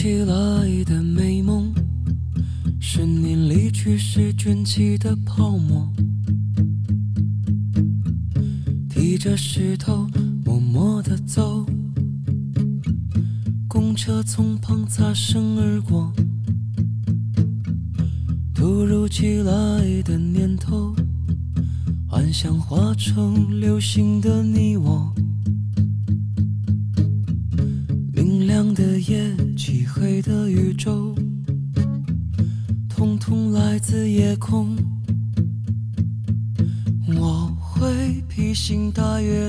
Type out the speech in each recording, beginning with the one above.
起来的美梦，是你离去时卷起的泡沫。提着石头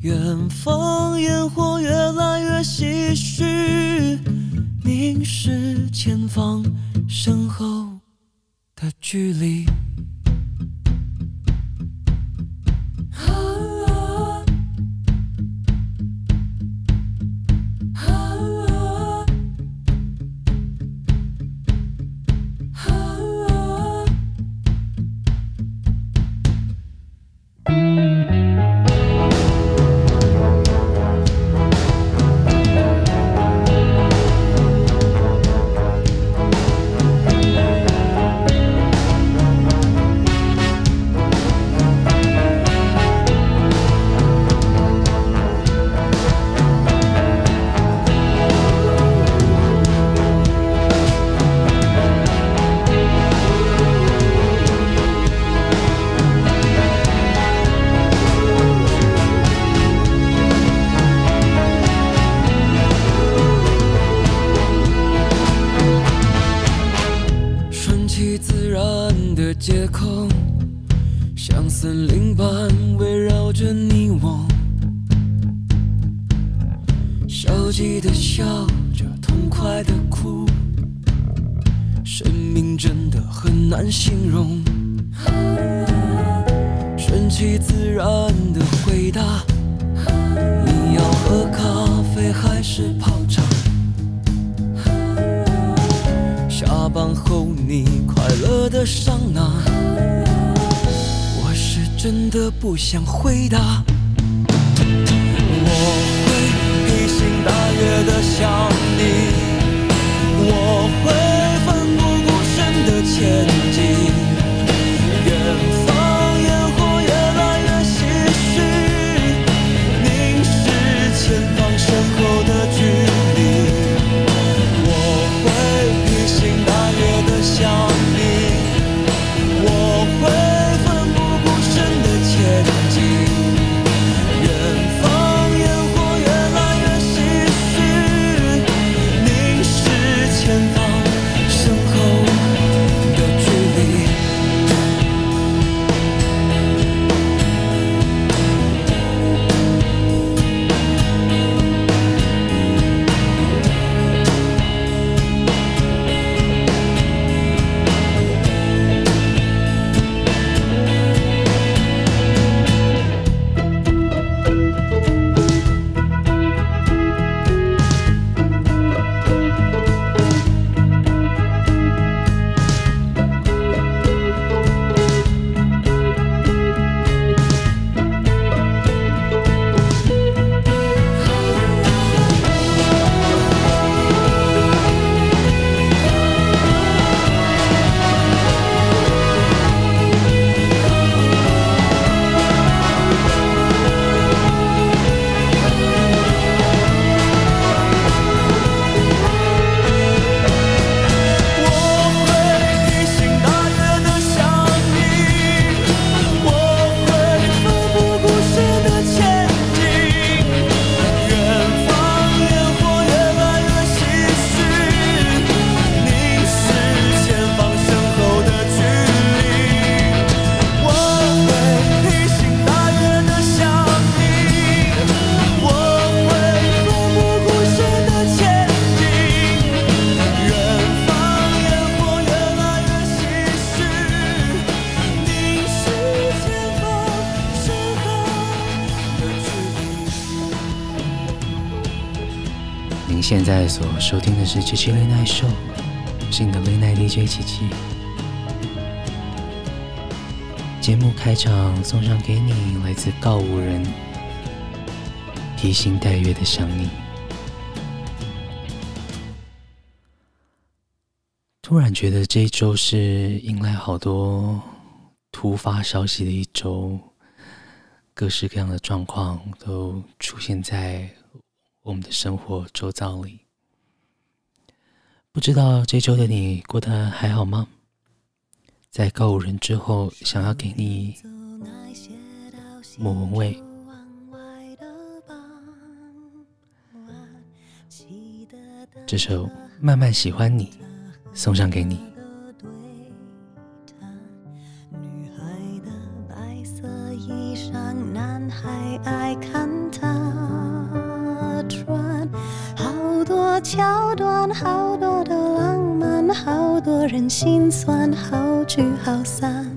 远方烟火越来越唏嘘，凝视前方身后的距离。笑着痛快的哭。生命真的很难形容。顺其自然的回答。你要喝咖啡还是泡茶？下班后你快乐的上哪我是真的不想回答。我大约的想你我会收听的是《七七 Late Night Show》，我是你的 Late Night DJ 七七。节目开场送上给你来自告五人，披星戴月的想你。突然觉得这一周是迎来好多突发消息的一周，各式各样的状况都出现在我们的生活周遭里。不知道这周的你过得还好吗？在告五人之后，想要给你莫文蔚这首《慢慢喜欢你》送上给你。心酸，好聚好散，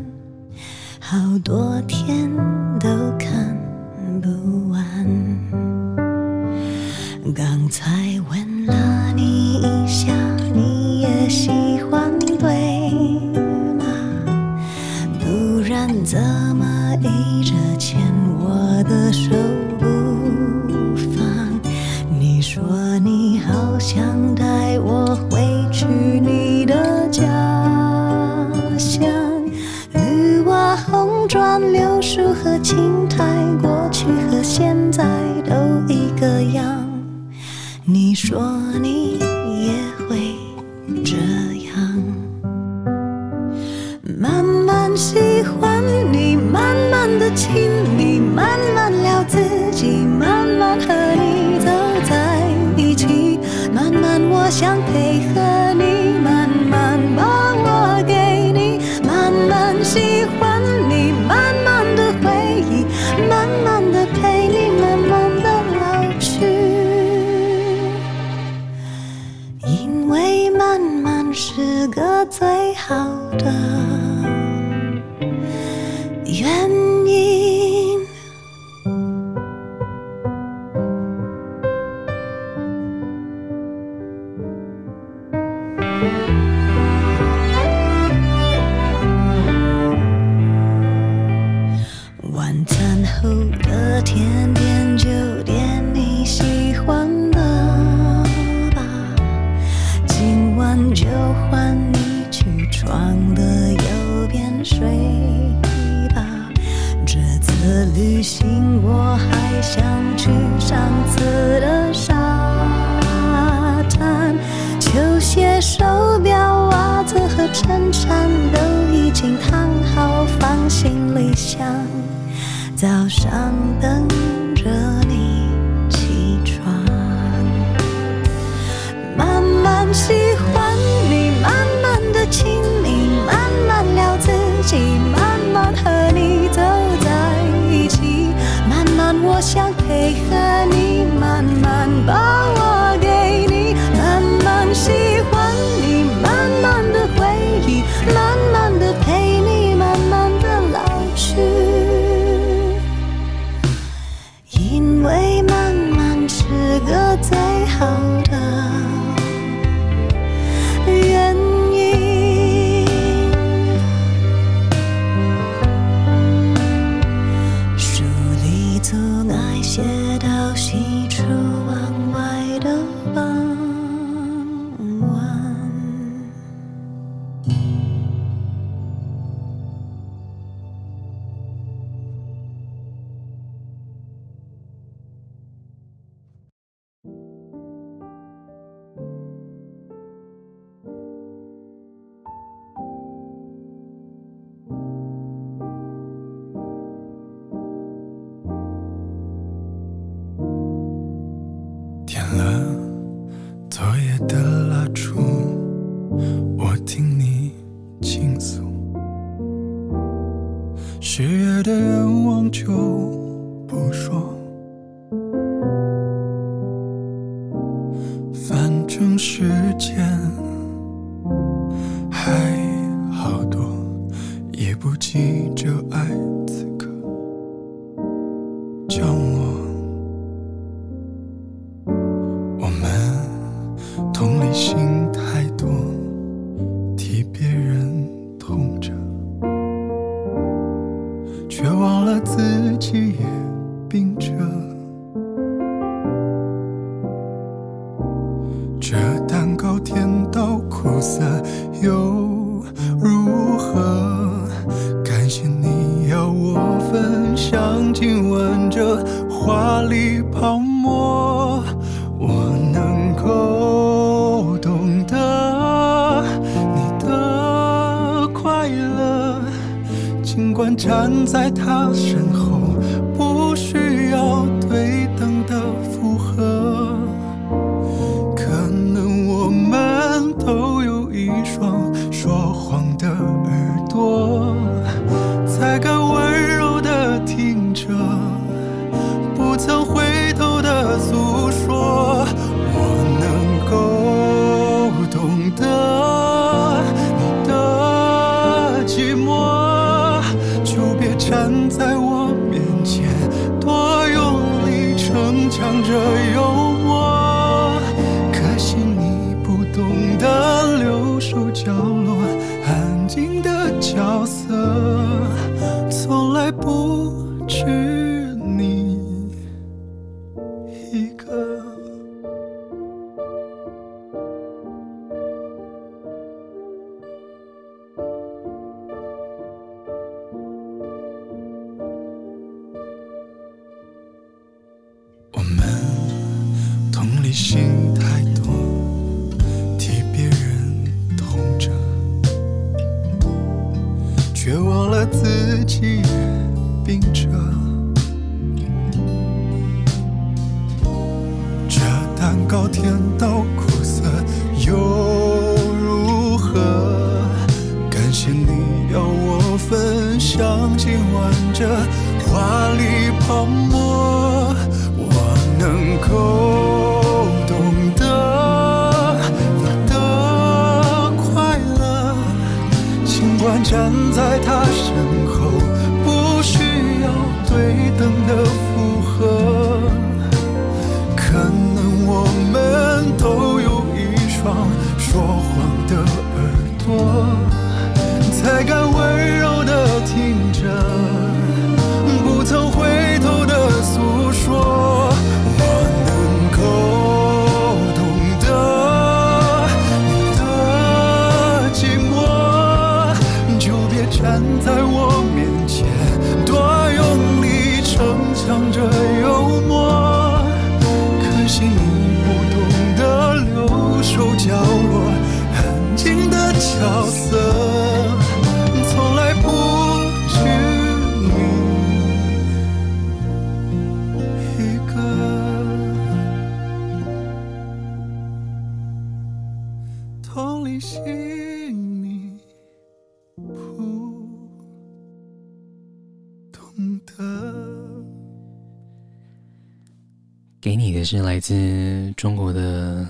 也是来自中国的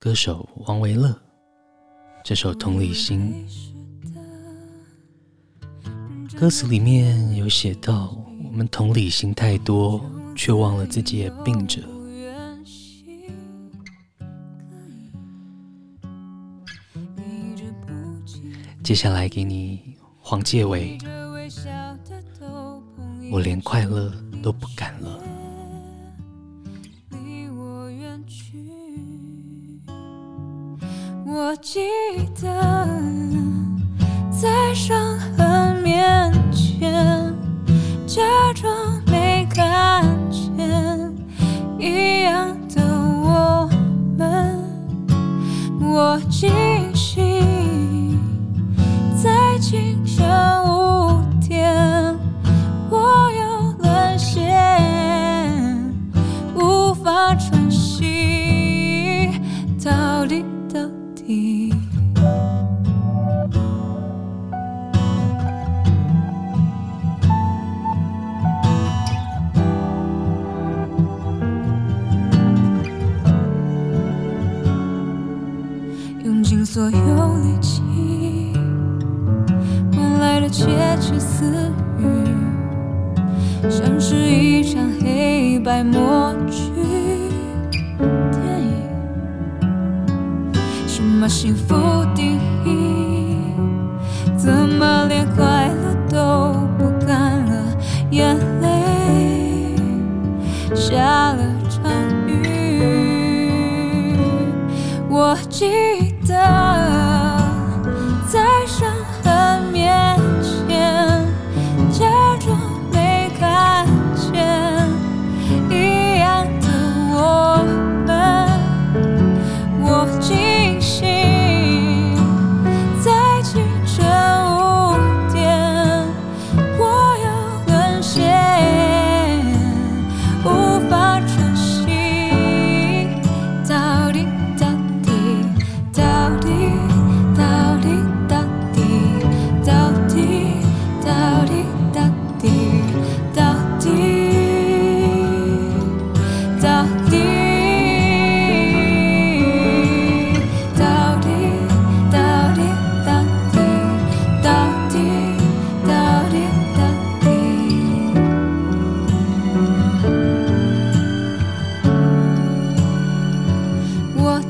歌手王维乐，这首《同理心》。歌词里面有写到，我们同理心太多，却忘了自己也病着。接下来给你黄介伟，我连快乐都不敢了。我记得在伤痕面前假装没看见一样的我们，我记性在清晨。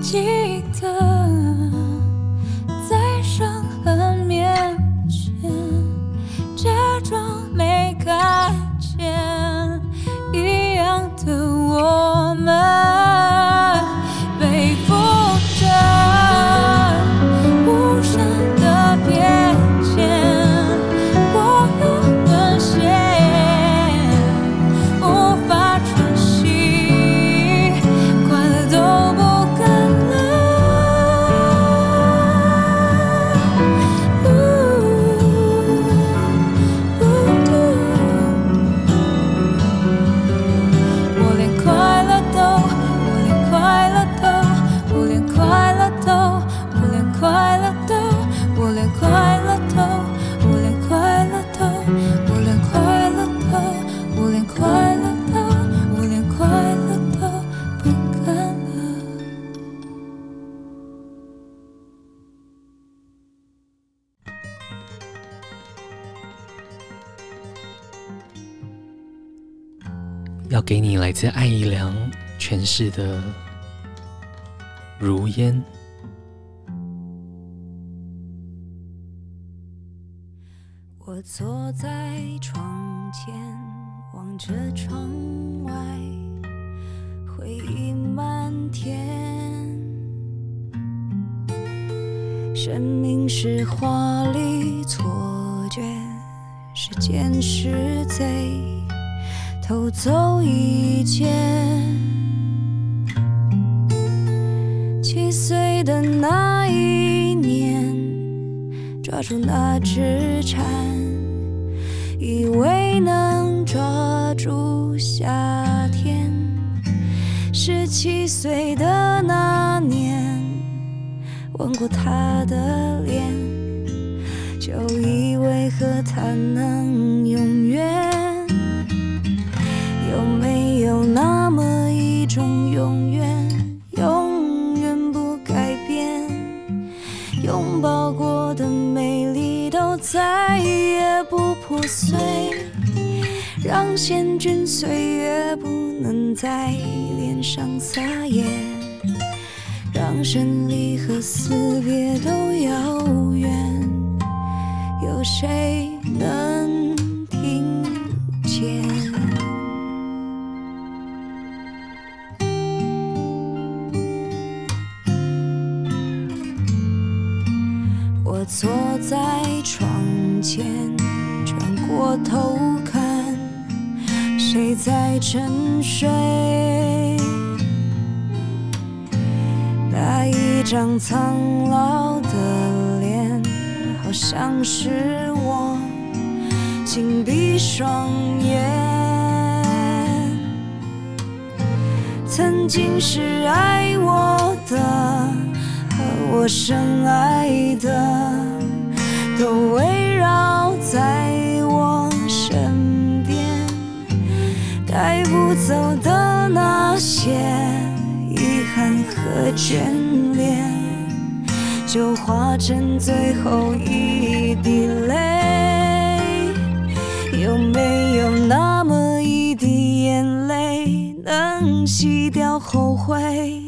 记得。自艾怡良诠释的《如烟》。我坐在窗前，望着窗外，回忆漫天。生命是华丽错觉，时间是贼。偷走一切。七岁的那一年，抓住那只蝉，以为能抓住夏天。十七岁的那年，吻过他的脸，就以为和他能中永远，永远不改变？拥抱过的美丽都再也不破碎，让险峻岁月不能在脸上撒野，让生离和死别都遥远，有谁能听见？坐在窗前，转过头看，谁在沉睡？那一张苍老的脸，好像是我，紧闭双眼。曾经是爱我的，我深爱的。都围绕在我身边，带不走的那些遗憾和眷恋，就化成最后一滴泪。有没有那么一滴眼泪，能洗掉后悔？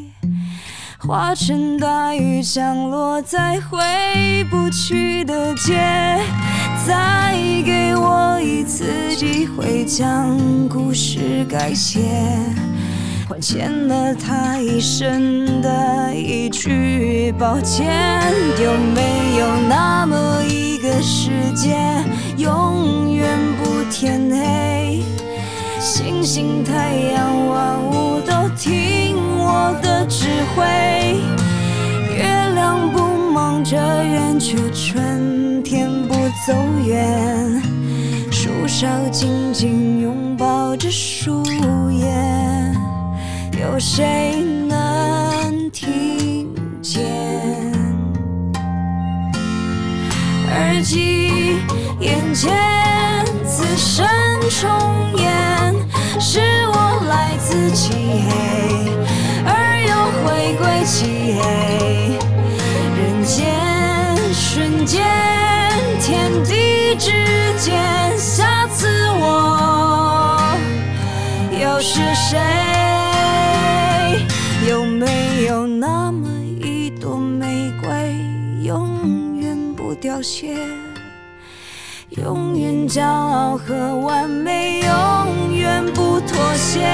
化成大雨降落在回不去的街。再给我一次机会将故事改写，还欠了他一生的一句抱歉。有没有那么一个世界，永远不天黑？星星、太阳、万物我的指挥。月亮不忙着圆，却春天不走远。树梢紧紧拥抱着树叶，有谁能听见？耳机眼前此生重演，是我来自漆黑，玫瑰漆黑。人间瞬间，天地之间，下次我又是谁？有没有那么一朵玫瑰，永远不凋谢？永远骄傲和完美，永远不妥协。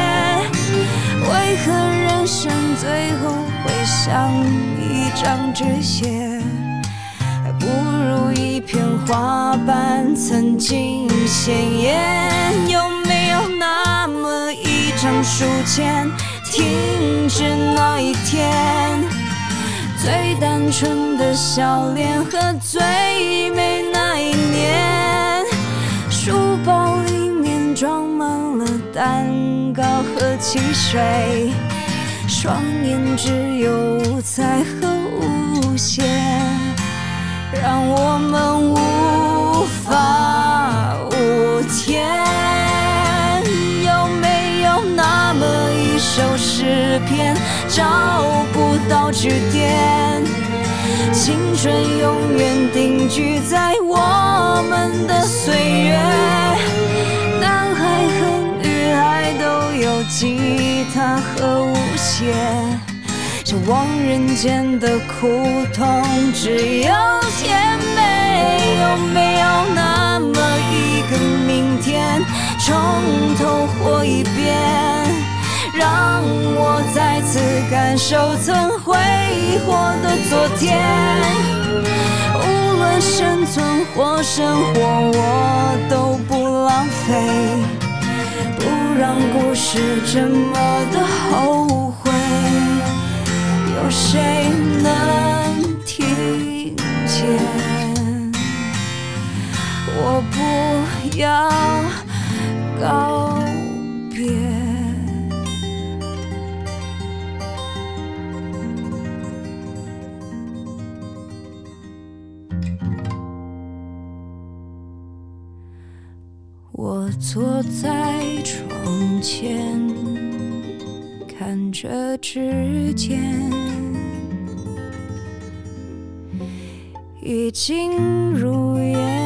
人生最后会像一张纸屑？还不如一片花瓣曾经鲜艳。有没有那么一张书签，停止那一天？最单纯的笑脸和最美那一年，书包里面装满了蛋糕和汽水，双眼只有五彩和无限，让我们无法无天。有没有那么一首诗篇，找不到句点，青春永远定居在我们的岁月。吉他和舞鞋，这望人间的苦痛只有甜美。有没有那么一个明天，从头活一遍？让我再次感受曾挥霍的昨天，无论生存或生活，我都不浪费，让故事这么的后悔。有谁能听见？我不要告坐在窗前，看着指尖，已经如烟。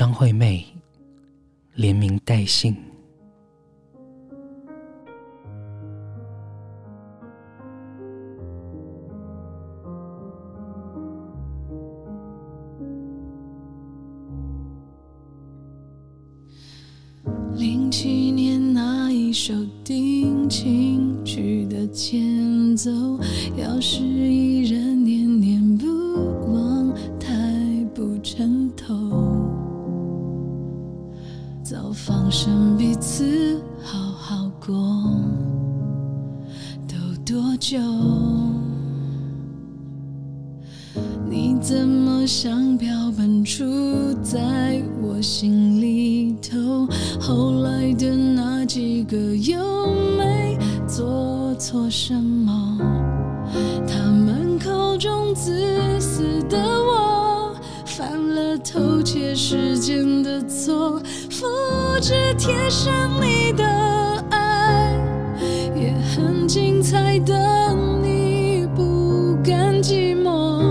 张惠妹，连名带姓。只贴上你的爱，也很精彩的。你不甘寂寞，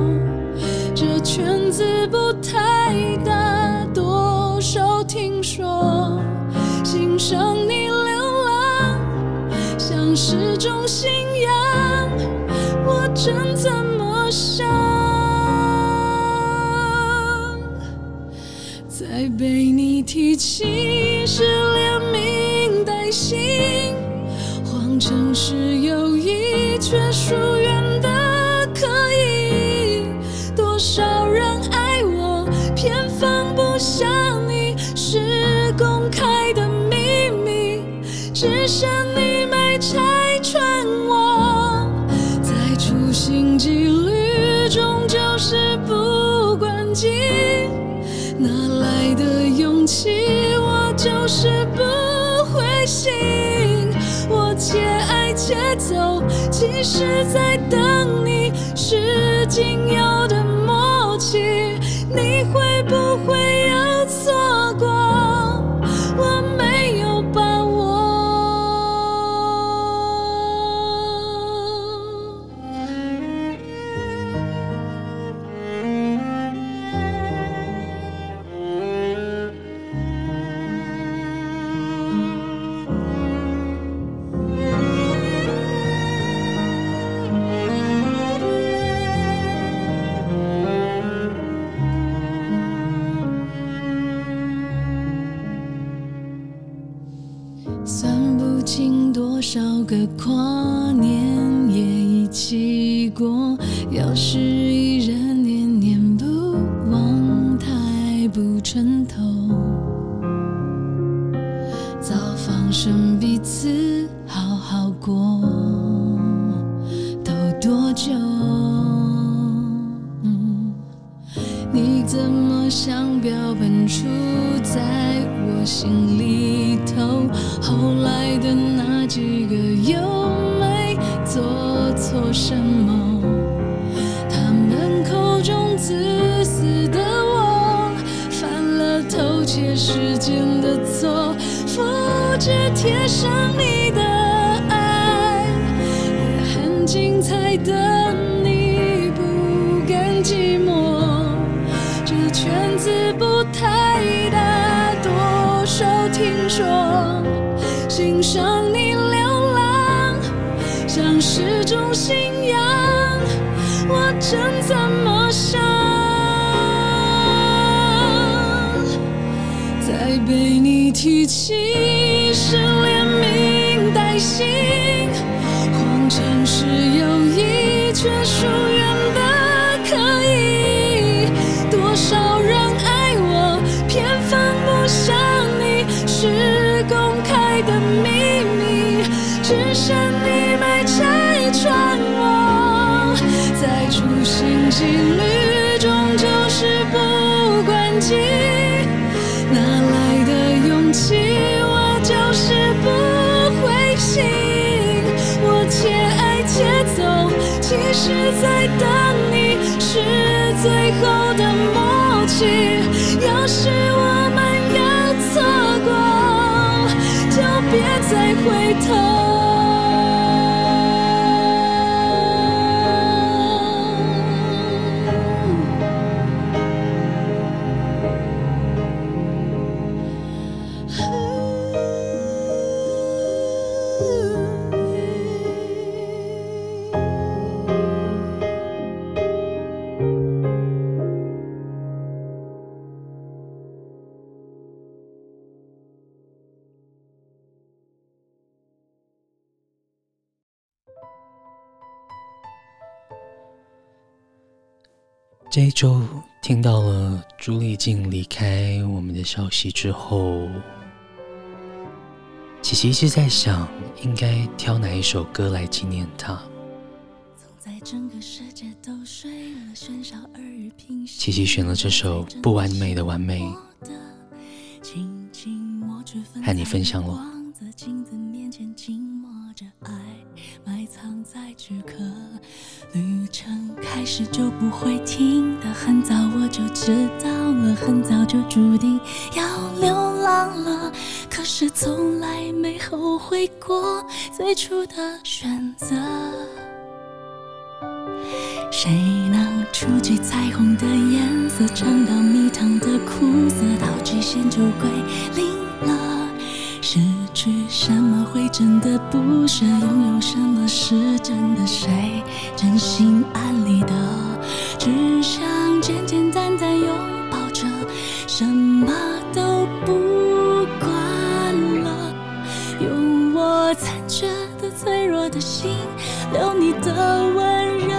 这圈子不太大，多少听说欣赏你流浪，像是种信仰。我真怎么想？再被你提起。是连名带姓，谎称是友谊，却疏其实在等你，是仅有算不清多少个跨年夜一起过要是放弃？我就是不灰心。我且爱且走，其实在等你，是最后的默契。要是我这一周听到了朱丽静离开我们的消息之后，琪琪一直在想，应该挑哪一首歌来纪念她。琪琪选了这首《不完美的完美》，和你分享了。是就不会停的，很早我就知道了，很早就注定要流浪了。可是从来没后悔过最初的选择。谁能触及彩虹的颜色，尝到蜜糖的苦涩，到极限就归真的不舍？拥有什么是真的？谁真心安理得？只想简简单单拥抱着，什么都不管了。用我残缺的、脆弱的心，留你的温热。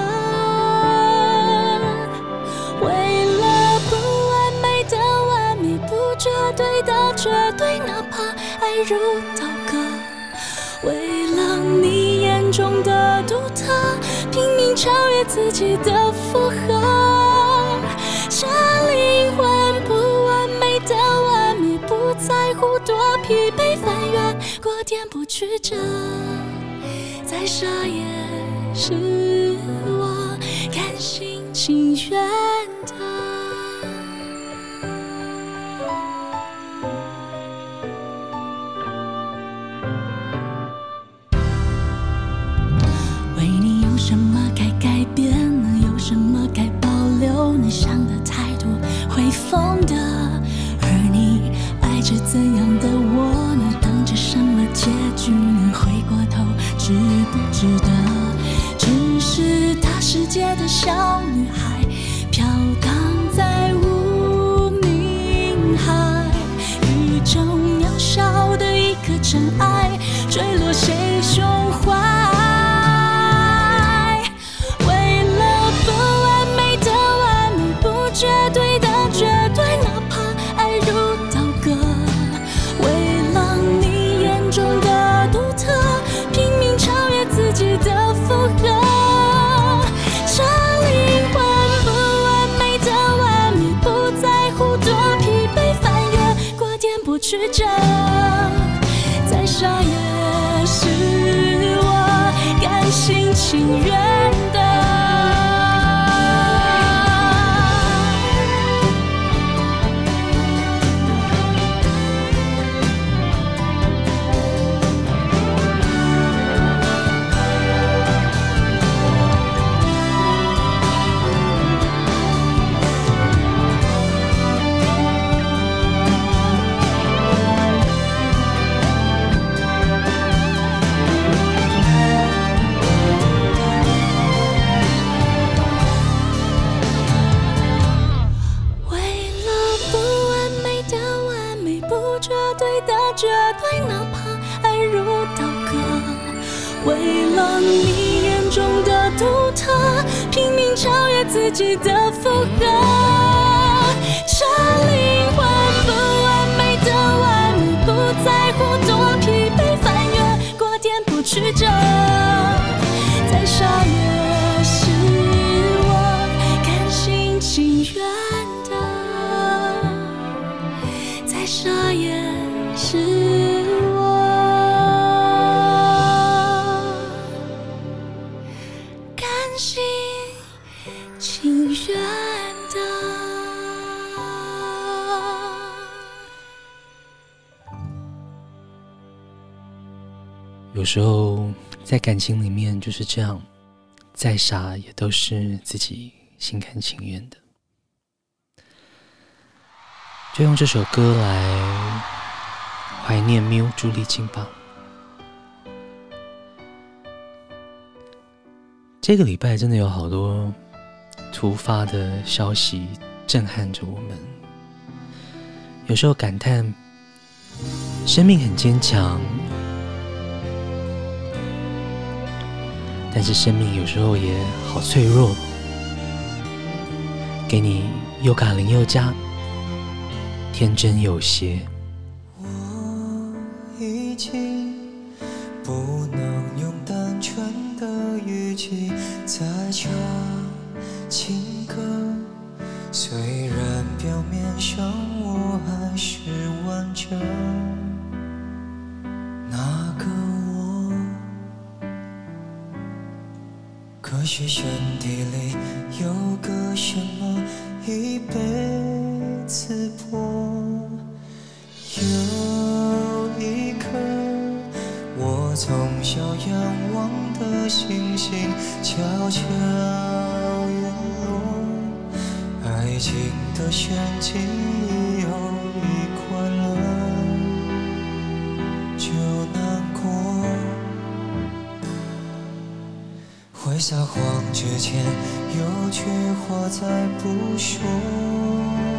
为了不完美的完美，不绝对的绝对，哪怕爱如超越自己的负荷。这灵魂不完美的完美，不在乎多疲惫，翻越过颠簸曲折，再傻也是我甘心情愿怎样的我呢？等着什么结局呢？回过头，值不值得？只是大世界的笑曲折，再傻也是我甘心情愿自己的负荷，这灵魂不完美的完美，不在乎多疲惫，翻越过点不曲折，有时候在感情里面就是这样，再傻也都是自己心甘情愿的。就用这首歌来怀念缪朱丽静吧。这个礼拜真的有好多突发的消息震撼着我们，有时候感叹生命很坚强。但是生命有时候也好脆弱，给你又卡零又加，天真有邪。我已经不能用单纯的语气再唱情歌，虽然表面上我还是完整。是身体里有个什么已被刺破，有一颗我从小仰望的星星悄悄陨落，爱情的玄机。撒谎之前有句话再不说。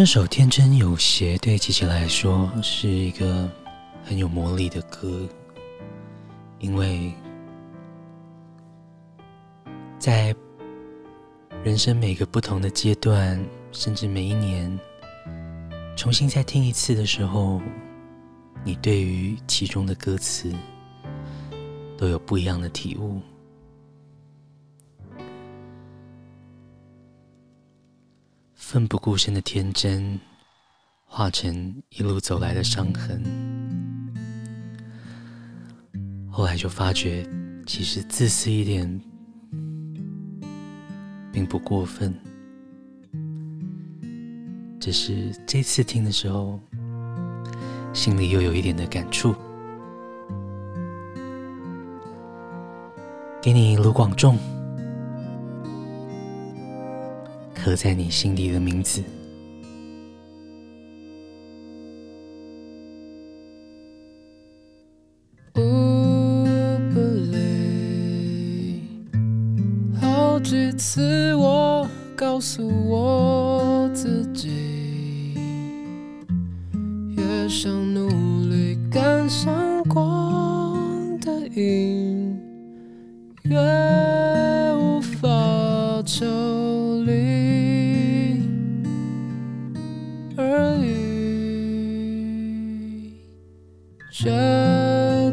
这首《天真有邪》对琪琪来说是一个很有魔力的歌，因为在人生每个不同的阶段，甚至每一年，重新再听一次的时候，你对于其中的歌词都有不一样的体悟。奋不顾身的天真，化成一路走来的伤痕。后来就发觉，其实自私一点，并不过分。只是这次听的时候，心里又有一点的感触。给你卢广仲。刻在你心底的名字。好几次，我告诉我。我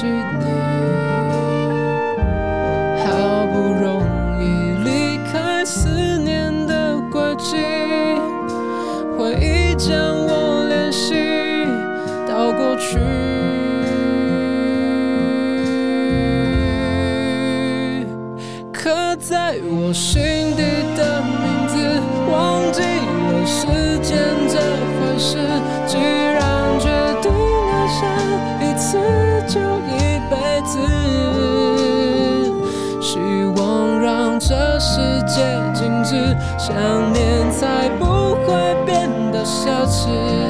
sud. 想念才不会变得奢侈。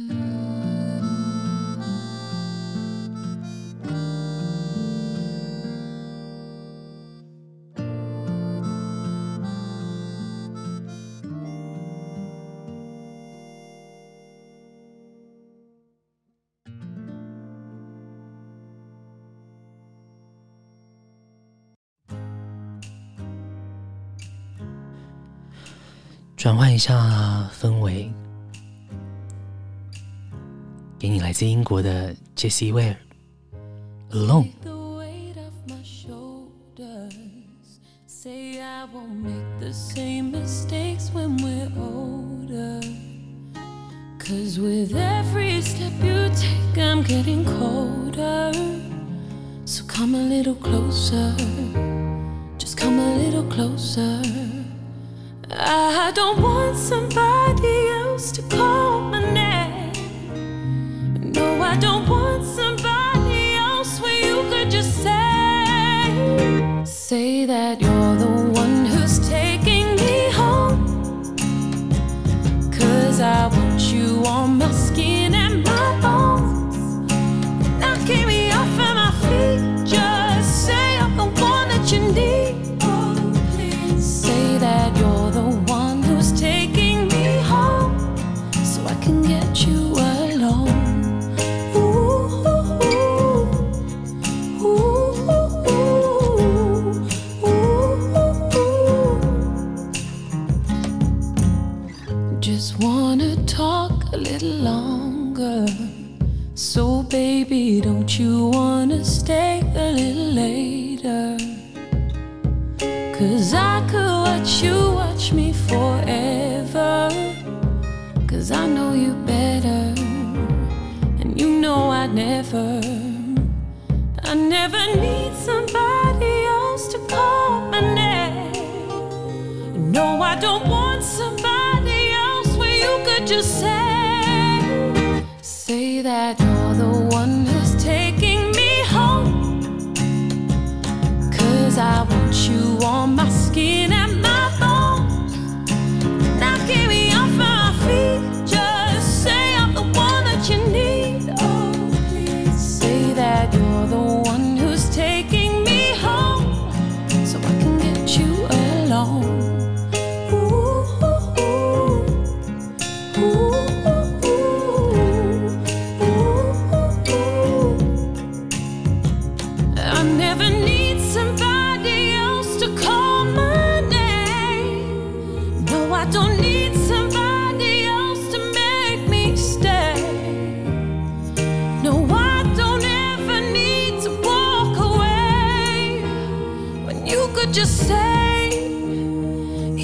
转换一下氛围。给你来自英国的 Jessie Ware Alone。 Cause with every step you take, I'm getting colder. So come a little closer, just come a little closer. I don't want somebody else to call my name. No, I don't want somebody else where you could just say, say that you're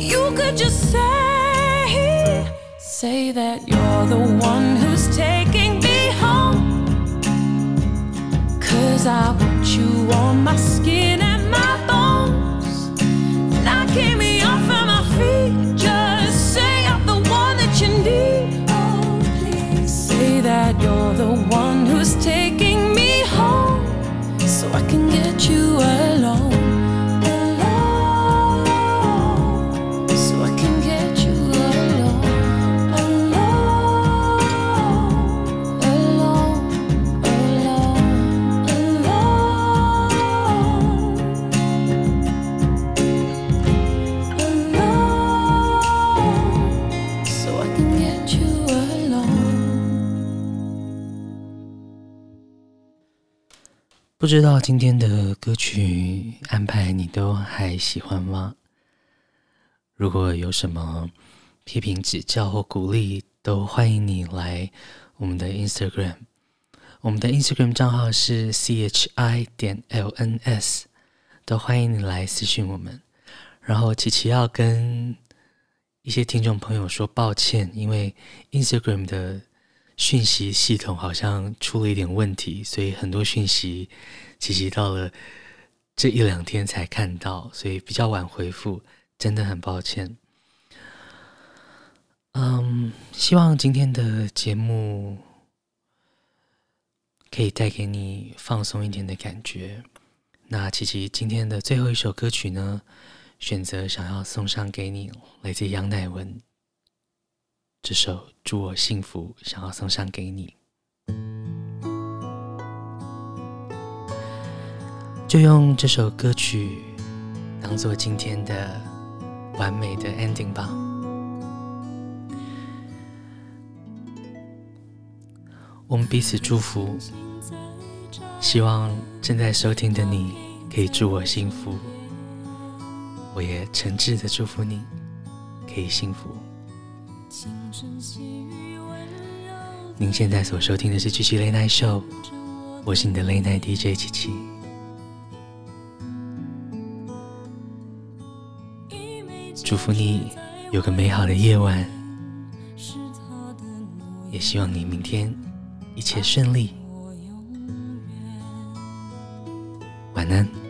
you could just say, say that you're the one who's taking me home. Cause I want you on my skin 不知道今天的歌曲安排你都还喜欢吗？如果有什么批评指教或鼓励，都欢迎你来我们的 Instagram。我们的 Instagram 账号是 chi 点 lns，都欢迎你来私信我们。然后琪琪要跟一些听众朋友说抱歉，因为 Instagram 的讯息系统好像出了一点问题，所以很多讯息琪琪到了这一两天才看到，所以比较晚回复，真的很抱歉。嗯，希望今天的节目可以带给你放松一点的感觉。那琪琪今天的最后一首歌曲呢，选择想要送上给你，来自杨乃文。这首《祝我幸福》想要送上给你，就用这首歌曲当做今天的完美的 ending 吧。我们彼此祝福，希望正在收听的你可以祝我幸福，我也诚挚的祝福你可以幸福。您现在所收听的是《七七 Late Night Show》，我是你的 Late Night DJ 七七。祝福你有个美好的夜晚，也希望你明天一切顺利。晚安。